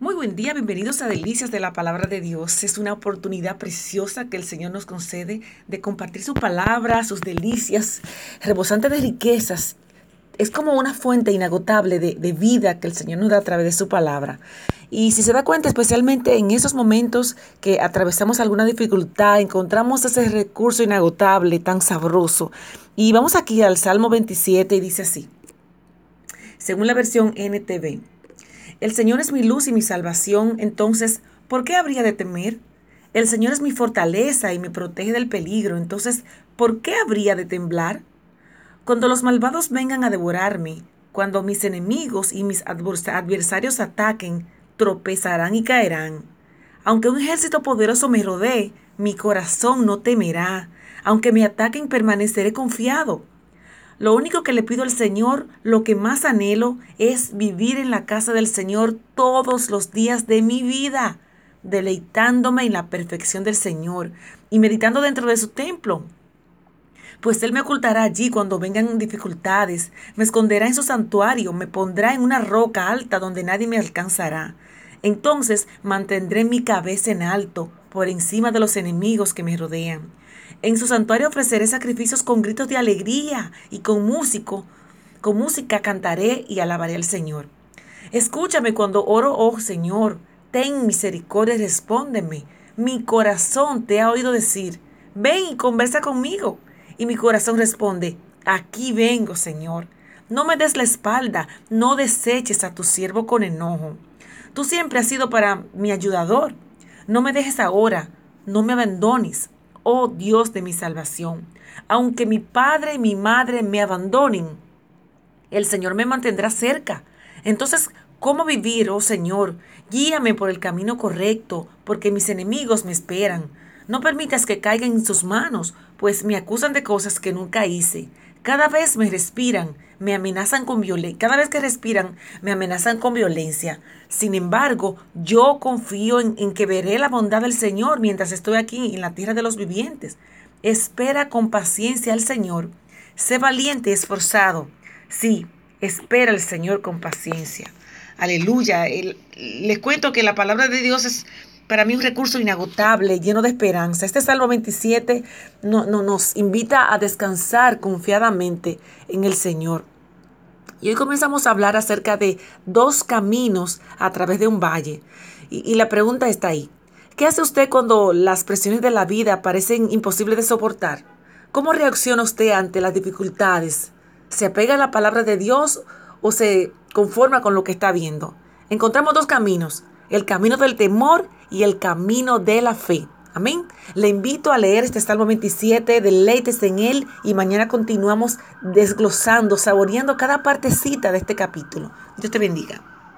Muy buen día, bienvenidos a Delicias de la Palabra de Dios. Es una oportunidad preciosa que el Señor nos concede de compartir su palabra, sus delicias, rebosante de riquezas. Es como una fuente inagotable de, de, vida que el Señor nos da a través de su palabra. Y si se da cuenta, especialmente en esos momentos que atravesamos alguna dificultad, encontramos ese recurso inagotable, tan sabroso. Y vamos aquí al Salmo 27 y dice así, según la versión NTV. El Señor es mi luz y mi salvación, entonces, ¿por qué habría de temer? El Señor es mi fortaleza y me protege del peligro, entonces, ¿por qué habría de temblar? Cuando los malvados vengan a devorarme, cuando mis enemigos y mis adversarios ataquen, tropezarán y caerán. Aunque un ejército poderoso me rodee, mi corazón no temerá. Aunque me ataquen, permaneceré confiado. Lo único que le pido al Señor, lo que más anhelo, es vivir en la casa del Señor todos los días de mi vida, deleitándome en la perfección del Señor y meditando dentro de su templo. Pues Él me ocultará allí cuando vengan dificultades, me esconderá en su santuario, me pondrá en una roca alta donde nadie me alcanzará. Entonces mantendré mi cabeza en alto, por encima de los enemigos que me rodean. En su santuario ofreceré sacrificios con gritos de alegría y con músico, con música cantaré y alabaré al Señor. Escúchame cuando oro, oh Señor, ten misericordia y respóndeme. Mi corazón te ha oído decir, ven y conversa conmigo. Y mi corazón responde, aquí vengo, Señor. No me des la espalda, no deseches a tu siervo con enojo. Tú siempre has sido para mi ayudador. No me dejes ahora, no me abandones oh Dios de mi salvación. Aunque mi padre y mi madre me abandonen, el Señor me mantendrá cerca. Entonces, ¿cómo vivir, oh Señor? Guíame por el camino correcto, porque mis enemigos me esperan. No permitas que caigan en sus manos, pues me acusan de cosas que nunca hice. Cada vez me respiran, me amenazan con violencia. Cada vez que respiran, me amenazan con violencia. Sin embargo, yo confío en, que veré la bondad del Señor mientras estoy aquí en la tierra de los vivientes. Espera con paciencia al Señor. Sé valiente y esforzado. Sí, espera al Señor con paciencia. Aleluya. les cuento que la palabra de Dios es para mí un recurso inagotable, lleno de esperanza. Este Salmo 27 no, nos invita a descansar confiadamente en el Señor. Y hoy comenzamos a hablar acerca de dos caminos a través de un valle. Y, y la pregunta está ahí. ¿Qué hace usted cuando las presiones de la vida parecen imposibles de soportar? ¿Cómo reacciona usted ante las dificultades? ¿Se apega a la palabra de Dios o se conforma con lo que está viendo? Encontramos dos caminos el camino del temor y el camino de la fe. Amén. Le invito a leer este Salmo 27, deleites en él y mañana continuamos desglosando, saboreando cada partecita de este capítulo. Dios te bendiga.